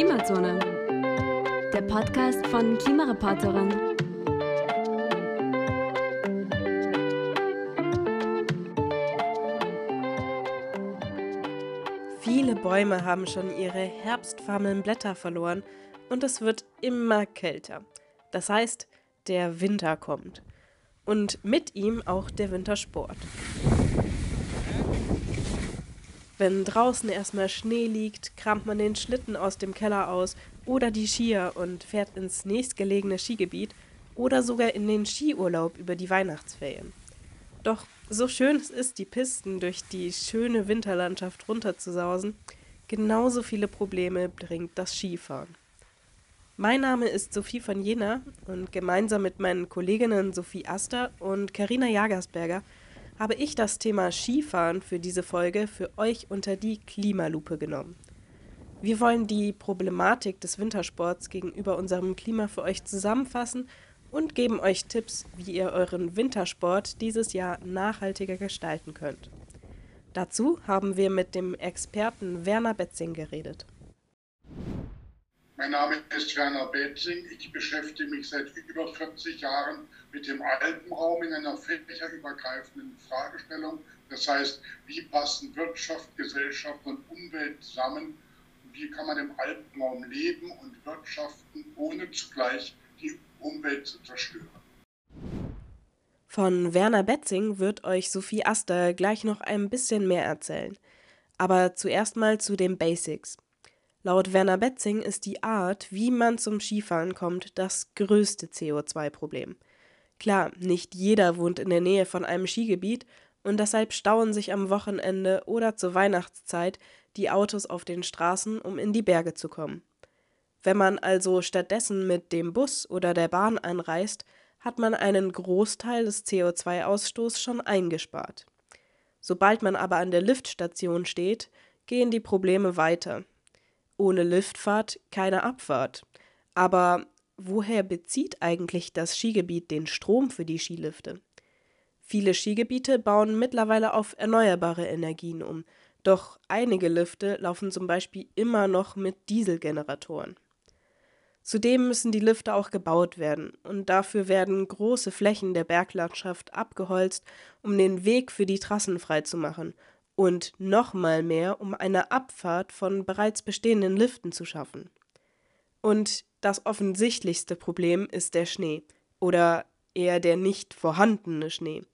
Klimazone, der Podcast von Klimareporterin. Viele Bäume haben schon ihre herbstfarben Blätter verloren und es wird immer kälter. Das heißt, der Winter kommt. Und mit ihm auch der Wintersport. Wenn draußen erstmal Schnee liegt, kramt man den Schlitten aus dem Keller aus oder die Skier und fährt ins nächstgelegene Skigebiet oder sogar in den Skiurlaub über die Weihnachtsferien. Doch so schön es ist, die Pisten durch die schöne Winterlandschaft runterzusausen, genauso viele Probleme bringt das Skifahren. Mein Name ist Sophie von Jena und gemeinsam mit meinen Kolleginnen Sophie Aster und Karina Jagersberger habe ich das Thema Skifahren für diese Folge für euch unter die Klimalupe genommen. Wir wollen die Problematik des Wintersports gegenüber unserem Klima für euch zusammenfassen und geben euch Tipps, wie ihr euren Wintersport dieses Jahr nachhaltiger gestalten könnt. Dazu haben wir mit dem Experten Werner Betzing geredet. Mein Name ist Werner Betzing. Ich beschäftige mich seit über 40 Jahren mit dem Alpenraum in einer fächerübergreifenden Fragestellung. Das heißt, wie passen Wirtschaft, Gesellschaft und Umwelt zusammen? Wie kann man im Alpenraum leben und wirtschaften, ohne zugleich die Umwelt zu zerstören? Von Werner Betzing wird euch Sophie Aster gleich noch ein bisschen mehr erzählen. Aber zuerst mal zu den Basics. Laut Werner Betzing ist die Art, wie man zum Skifahren kommt, das größte CO2-Problem. Klar, nicht jeder wohnt in der Nähe von einem Skigebiet und deshalb stauen sich am Wochenende oder zur Weihnachtszeit die Autos auf den Straßen, um in die Berge zu kommen. Wenn man also stattdessen mit dem Bus oder der Bahn einreist, hat man einen Großteil des CO2-Ausstoßes schon eingespart. Sobald man aber an der Liftstation steht, gehen die Probleme weiter ohne Liftfahrt keine Abfahrt. Aber woher bezieht eigentlich das Skigebiet den Strom für die Skilifte? Viele Skigebiete bauen mittlerweile auf erneuerbare Energien um, doch einige Lifte laufen zum Beispiel immer noch mit Dieselgeneratoren. Zudem müssen die Lifte auch gebaut werden, und dafür werden große Flächen der Berglandschaft abgeholzt, um den Weg für die Trassen freizumachen und nochmal mehr, um eine Abfahrt von bereits bestehenden Liften zu schaffen. Und das offensichtlichste Problem ist der Schnee oder eher der nicht vorhandene Schnee.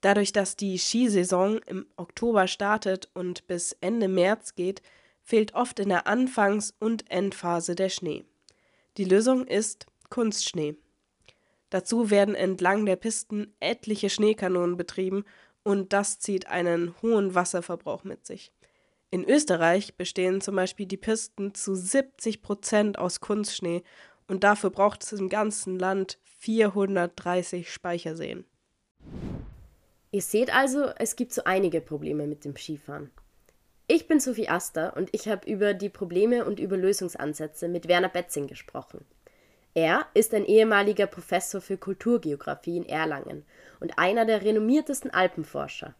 Dadurch, dass die Skisaison im Oktober startet und bis Ende März geht, fehlt oft in der Anfangs- und Endphase der Schnee. Die Lösung ist Kunstschnee. Dazu werden entlang der Pisten etliche Schneekanonen betrieben und das zieht einen hohen Wasserverbrauch mit sich. In Österreich bestehen zum Beispiel die Pisten zu 70 Prozent aus Kunstschnee und dafür braucht es im ganzen Land 430 Speicherseen. Ihr seht also, es gibt so einige Probleme mit dem Skifahren. Ich bin Sophie Aster und ich habe über die Probleme und über Lösungsansätze mit Werner Betzing gesprochen. Er ist ein ehemaliger Professor für Kulturgeografie in Erlangen und einer der renommiertesten Alpenforscher.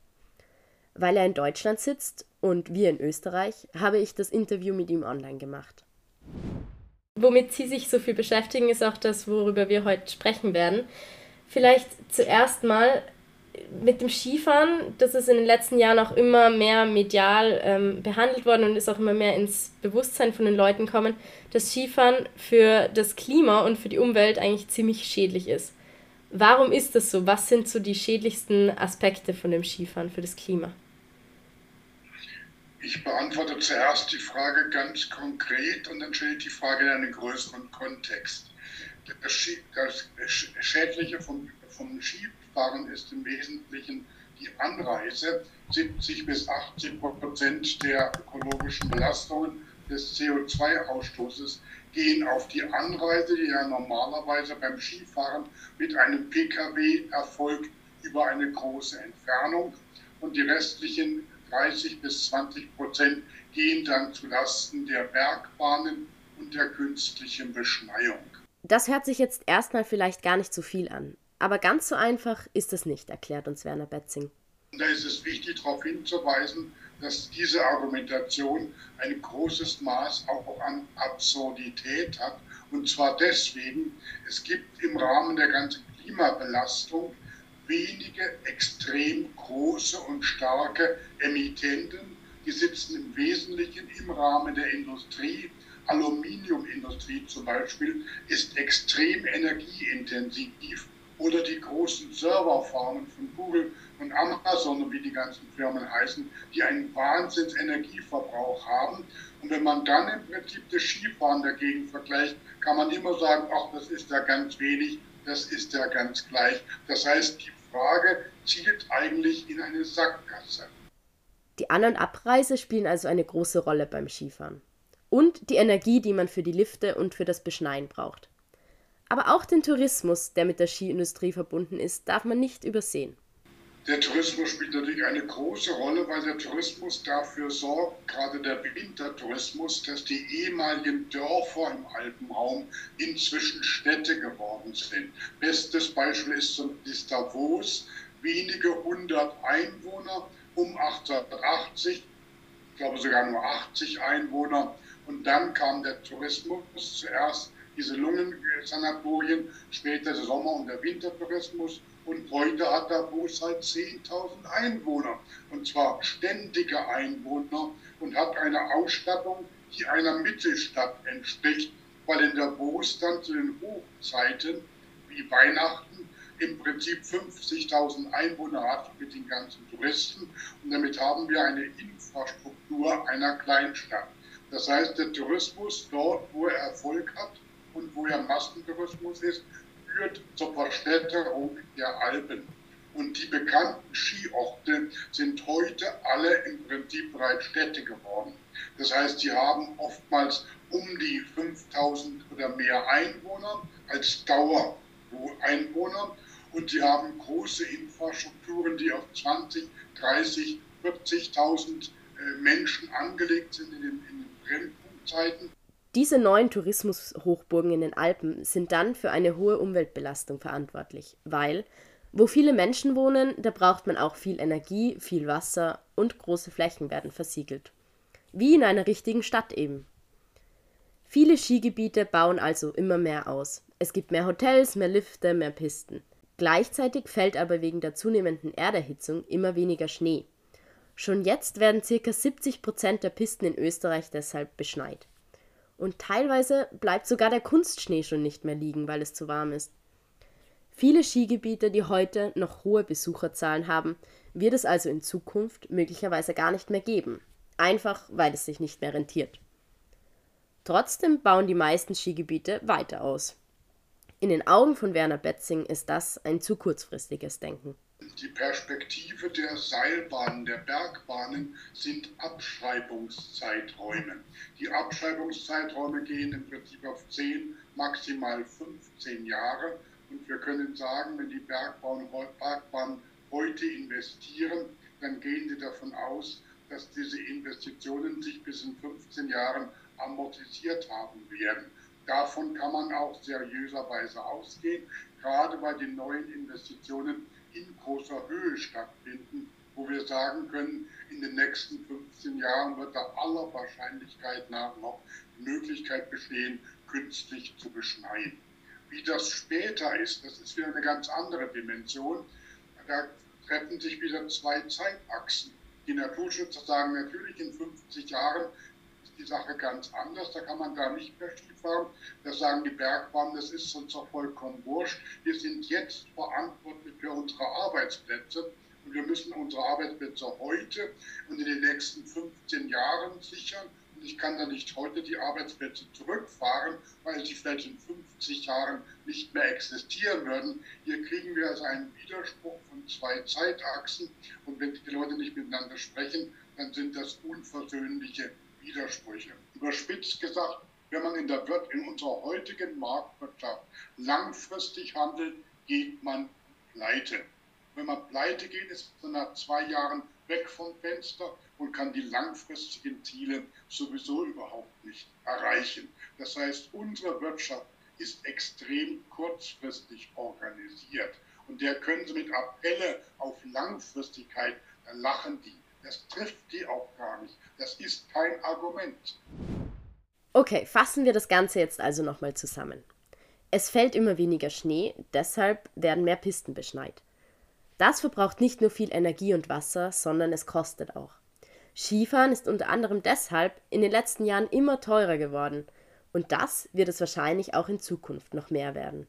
Weil er in Deutschland sitzt und wir in Österreich, habe ich das Interview mit ihm online gemacht. Womit Sie sich so viel beschäftigen, ist auch das, worüber wir heute sprechen werden. Vielleicht zuerst mal mit dem Skifahren, das ist in den letzten Jahren auch immer mehr medial ähm, behandelt worden und ist auch immer mehr ins Bewusstsein von den Leuten gekommen, dass Skifahren für das Klima und für die Umwelt eigentlich ziemlich schädlich ist. Warum ist das so? Was sind so die schädlichsten Aspekte von dem Skifahren für das Klima? Ich beantworte zuerst die Frage ganz konkret und dann stelle ich die Frage in einen größeren Kontext. Das, Schädliche vom, vom Skifahren Fahren ist im Wesentlichen die Anreise. 70 bis 80 Prozent der ökologischen Belastungen des CO2-Ausstoßes gehen auf die Anreise, die ja normalerweise beim Skifahren mit einem Pkw erfolgt über eine große Entfernung. Und die restlichen 30 bis 20 Prozent gehen dann zulasten der Bergbahnen und der künstlichen Beschneiung. Das hört sich jetzt erstmal vielleicht gar nicht so viel an. Aber ganz so einfach ist es nicht, erklärt uns Werner Betzing. Da ist es wichtig, darauf hinzuweisen, dass diese Argumentation ein großes Maß auch an Absurdität hat. Und zwar deswegen, es gibt im Rahmen der ganzen Klimabelastung wenige extrem große und starke Emittenten. Die sitzen im Wesentlichen im Rahmen der Industrie. Aluminiumindustrie zum Beispiel ist extrem energieintensiv oder die großen Serverfarmen von Google und Amazon wie die ganzen Firmen heißen, die einen Wahnsinns Energieverbrauch haben. Und wenn man dann im Prinzip das Skifahren dagegen vergleicht, kann man immer sagen, ach, das ist ja ganz wenig, das ist ja ganz gleich. Das heißt, die Frage zielt eigentlich in eine Sackgasse. Die An- und Abreise spielen also eine große Rolle beim Skifahren. Und die Energie, die man für die Lifte und für das Beschneien braucht. Aber auch den Tourismus, der mit der Skiindustrie verbunden ist, darf man nicht übersehen. Der Tourismus spielt natürlich eine große Rolle, weil der Tourismus dafür sorgt, gerade der Wintertourismus, dass die ehemaligen Dörfer im Alpenraum inzwischen Städte geworden sind. Bestes Beispiel ist, ist Davos, wenige hundert Einwohner, um 1880, ich glaube sogar nur 80 Einwohner. Und dann kam der Tourismus zuerst diese Lungensanatorien, später der Sommer- und der Wintertourismus. Und heute hat Davos halt 10.000 Einwohner, und zwar ständige Einwohner, und hat eine Ausstattung, die einer Mittelstadt entspricht, weil in Davos dann zu den Hochzeiten wie Weihnachten im Prinzip 50.000 Einwohner hat mit den ganzen Touristen. Und damit haben wir eine Infrastruktur einer Kleinstadt. Das heißt, der Tourismus dort, wo er Erfolg hat, und wo ja Massentourismus ist, führt zur Verstädterung der Alpen. Und die bekannten Skiorte sind heute alle im Prinzip bereits Städte geworden. Das heißt, sie haben oftmals um die 5000 oder mehr Einwohner als Dauereinwohner und sie haben große Infrastrukturen, die auf 20, 30, 40.000 Menschen angelegt sind in den Brennpunktzeiten. Diese neuen Tourismushochburgen in den Alpen sind dann für eine hohe Umweltbelastung verantwortlich, weil wo viele Menschen wohnen, da braucht man auch viel Energie, viel Wasser und große Flächen werden versiegelt. Wie in einer richtigen Stadt eben. Viele Skigebiete bauen also immer mehr aus. Es gibt mehr Hotels, mehr Lifte, mehr Pisten. Gleichzeitig fällt aber wegen der zunehmenden Erderhitzung immer weniger Schnee. Schon jetzt werden ca. 70 Prozent der Pisten in Österreich deshalb beschneit. Und teilweise bleibt sogar der Kunstschnee schon nicht mehr liegen, weil es zu warm ist. Viele Skigebiete, die heute noch hohe Besucherzahlen haben, wird es also in Zukunft möglicherweise gar nicht mehr geben. Einfach weil es sich nicht mehr rentiert. Trotzdem bauen die meisten Skigebiete weiter aus. In den Augen von Werner Betzing ist das ein zu kurzfristiges Denken. Die Perspektive der Seilbahnen, der Bergbahnen sind Abschreibungszeiträume. Die Abschreibungszeiträume gehen im Prinzip auf 10, maximal 15 Jahre. Und wir können sagen, wenn die Bergbahnen, heute investieren, dann gehen sie davon aus, dass diese Investitionen sich bis in 15 Jahren amortisiert haben werden. Davon kann man auch seriöserweise ausgehen, gerade weil die neuen Investitionen in großer Höhe stattfinden, wo wir sagen können, in den nächsten 15 Jahren wird da aller Wahrscheinlichkeit nach noch die Möglichkeit bestehen, künstlich zu beschneien. Wie das später ist, das ist wieder eine ganz andere Dimension. Da treffen sich wieder zwei Zeitachsen. Die Naturschützer sagen natürlich, in 50 Jahren die Sache ganz anders, da kann man da nicht mehr Skifahren. Da sagen die Bergbahnen, das ist uns doch vollkommen wurscht. Wir sind jetzt verantwortlich für unsere Arbeitsplätze und wir müssen unsere Arbeitsplätze heute und in den nächsten 15 Jahren sichern. Und ich kann da nicht heute die Arbeitsplätze zurückfahren, weil sie vielleicht in 50 Jahren nicht mehr existieren würden. Hier kriegen wir also einen Widerspruch von zwei Zeitachsen. Und wenn die Leute nicht miteinander sprechen, dann sind das unversöhnliche Widersprüche. Überspitzt gesagt, wenn man in, der, in unserer heutigen Marktwirtschaft langfristig handelt, geht man pleite. Wenn man pleite geht, ist man nach zwei Jahren weg vom Fenster und kann die langfristigen Ziele sowieso überhaupt nicht erreichen. Das heißt, unsere Wirtschaft ist extrem kurzfristig organisiert. Und der können Sie mit Appelle auf Langfristigkeit, da lachen die. Das trifft die auch gar nicht. Das ist kein Argument. Okay, fassen wir das Ganze jetzt also nochmal zusammen. Es fällt immer weniger Schnee, deshalb werden mehr Pisten beschneit. Das verbraucht nicht nur viel Energie und Wasser, sondern es kostet auch. Skifahren ist unter anderem deshalb in den letzten Jahren immer teurer geworden. Und das wird es wahrscheinlich auch in Zukunft noch mehr werden.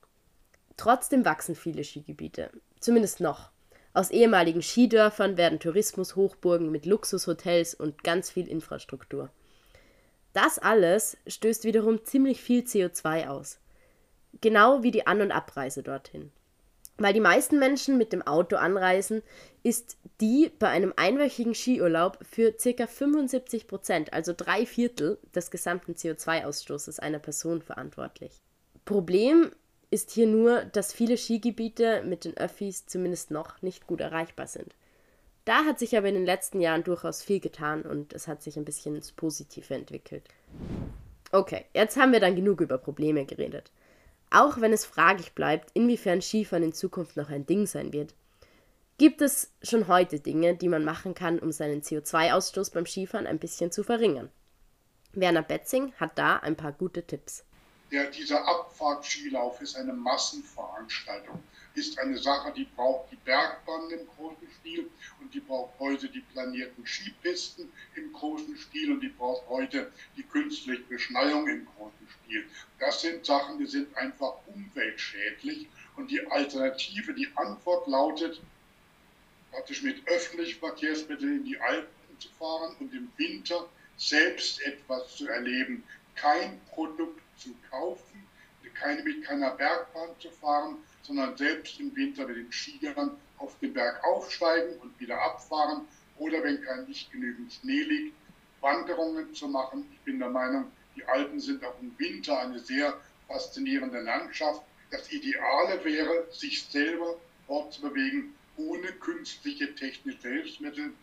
Trotzdem wachsen viele Skigebiete, zumindest noch. Aus ehemaligen Skidörfern werden Tourismushochburgen mit Luxushotels und ganz viel Infrastruktur. Das alles stößt wiederum ziemlich viel CO2 aus. Genau wie die An- und Abreise dorthin. Weil die meisten Menschen mit dem Auto anreisen, ist die bei einem einwöchigen Skiurlaub für ca. 75 Prozent, also drei Viertel des gesamten CO2-Ausstoßes einer Person verantwortlich. Problem ist hier nur, dass viele Skigebiete mit den Öffis zumindest noch nicht gut erreichbar sind. Da hat sich aber in den letzten Jahren durchaus viel getan und es hat sich ein bisschen ins Positive entwickelt. Okay, jetzt haben wir dann genug über Probleme geredet. Auch wenn es fraglich bleibt, inwiefern Skifahren in Zukunft noch ein Ding sein wird, gibt es schon heute Dinge, die man machen kann, um seinen CO2-Ausstoß beim Skifahren ein bisschen zu verringern. Werner Betzing hat da ein paar gute Tipps. Ja, dieser Abfahrtskilauf ist eine Massenveranstaltung, ist eine Sache, die braucht die Bergbahn im großen Stil und die braucht heute die planierten Skipisten im großen Stil und die braucht heute die künstliche Beschneiung im großen Stil. Das sind Sachen, die sind einfach umweltschädlich und die Alternative, die Antwort lautet, praktisch mit öffentlichen Verkehrsmitteln in die Alpen zu fahren und im Winter selbst etwas zu erleben. Kein Produkt zu kaufen, keine, mit keiner Bergbahn zu fahren, sondern selbst im Winter mit den Skiern auf den Berg aufsteigen und wieder abfahren oder wenn kein nicht genügend Schnee liegt, Wanderungen zu machen. Ich bin der Meinung, die Alpen sind auch im Winter eine sehr faszinierende Landschaft. Das Ideale wäre, sich selber fortzubewegen, ohne künstliche technische Hilfsmittel,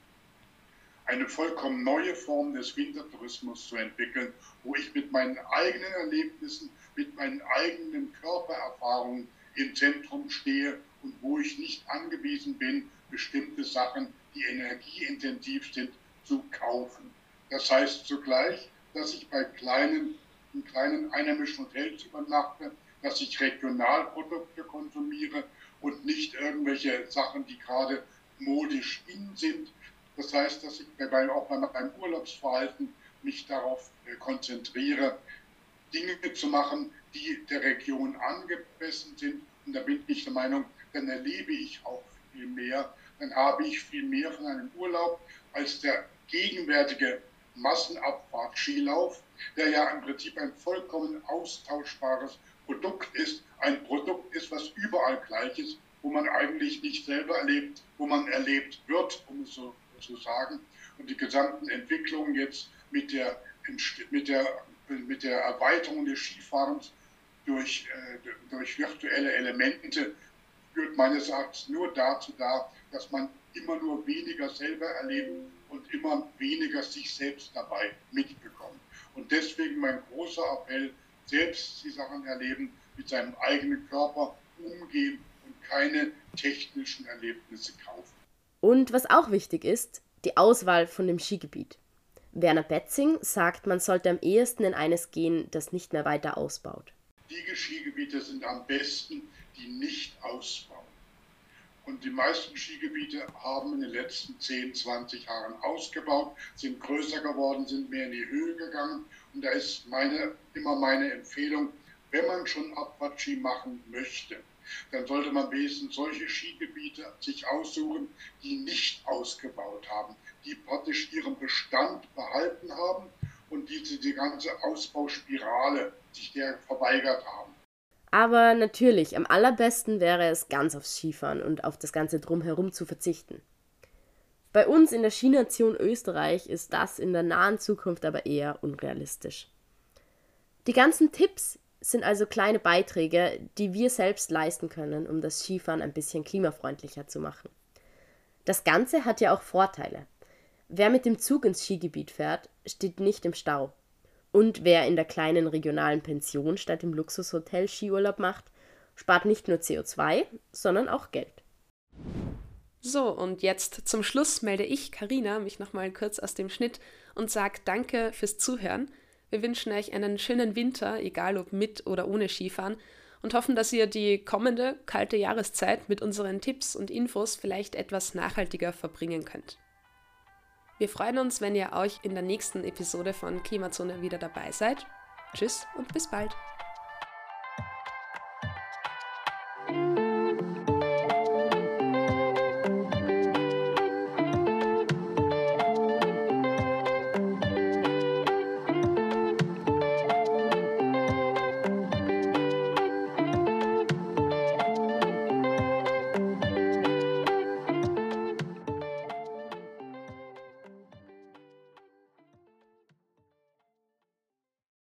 eine vollkommen neue Form des Wintertourismus zu entwickeln, wo ich mit meinen eigenen Erlebnissen, mit meinen eigenen Körpererfahrungen im Zentrum stehe und wo ich nicht angewiesen bin, bestimmte Sachen, die energieintensiv sind, zu kaufen. Das heißt zugleich, dass ich bei kleinen, in kleinen einheimischen Hotels übernachte, dass ich Regionalprodukte konsumiere und nicht irgendwelche Sachen, die gerade modisch in sind, das heißt, dass ich bei, auch bei meinem Urlaubsverhalten mich darauf äh, konzentriere, Dinge zu machen, die der Region angemessen sind. Und da bin ich der Meinung, dann erlebe ich auch viel mehr, dann habe ich viel mehr von einem Urlaub als der gegenwärtige Massenabfahrt-Skilauf, der ja im Prinzip ein vollkommen austauschbares Produkt ist, ein Produkt ist, was überall gleich ist, wo man eigentlich nicht selber erlebt, wo man erlebt wird, um es so zu sagen. Und die gesamten Entwicklungen jetzt mit der, mit der, mit der Erweiterung des Skifahrens durch, äh, durch virtuelle Elemente führt meines Erachtens nur dazu da, dass man immer nur weniger selber erlebt und immer weniger sich selbst dabei mitbekommt. Und deswegen mein großer Appell, selbst die Sachen erleben, mit seinem eigenen Körper umgehen und keine technischen Erlebnisse kaufen. Und was auch wichtig ist, die Auswahl von dem Skigebiet. Werner Betzing sagt, man sollte am ehesten in eines gehen, das nicht mehr weiter ausbaut. Die Skigebiete sind am besten, die nicht ausbauen. Und die meisten Skigebiete haben in den letzten 10, 20 Jahren ausgebaut, sind größer geworden, sind mehr in die Höhe gegangen. Und da ist meine, immer meine Empfehlung, wenn man schon Abfahrtski machen möchte, dann sollte man wenigstens solche Skigebiete sich aussuchen, die nicht ausgebaut haben, die praktisch ihren Bestand behalten haben und die die ganze Ausbauspirale sich der verweigert haben. Aber natürlich, am allerbesten wäre es, ganz aufs Skifahren und auf das Ganze drumherum zu verzichten. Bei uns in der Skination Österreich ist das in der nahen Zukunft aber eher unrealistisch. Die ganzen Tipps, sind also kleine Beiträge, die wir selbst leisten können, um das Skifahren ein bisschen klimafreundlicher zu machen. Das Ganze hat ja auch Vorteile. Wer mit dem Zug ins Skigebiet fährt, steht nicht im Stau. Und wer in der kleinen regionalen Pension statt im Luxushotel Skiurlaub macht, spart nicht nur CO2, sondern auch Geld. So, und jetzt zum Schluss melde ich, Karina, mich nochmal kurz aus dem Schnitt und sage Danke fürs Zuhören. Wir wünschen euch einen schönen Winter, egal ob mit oder ohne Skifahren, und hoffen, dass ihr die kommende kalte Jahreszeit mit unseren Tipps und Infos vielleicht etwas nachhaltiger verbringen könnt. Wir freuen uns, wenn ihr euch in der nächsten Episode von Klimazone wieder dabei seid. Tschüss und bis bald.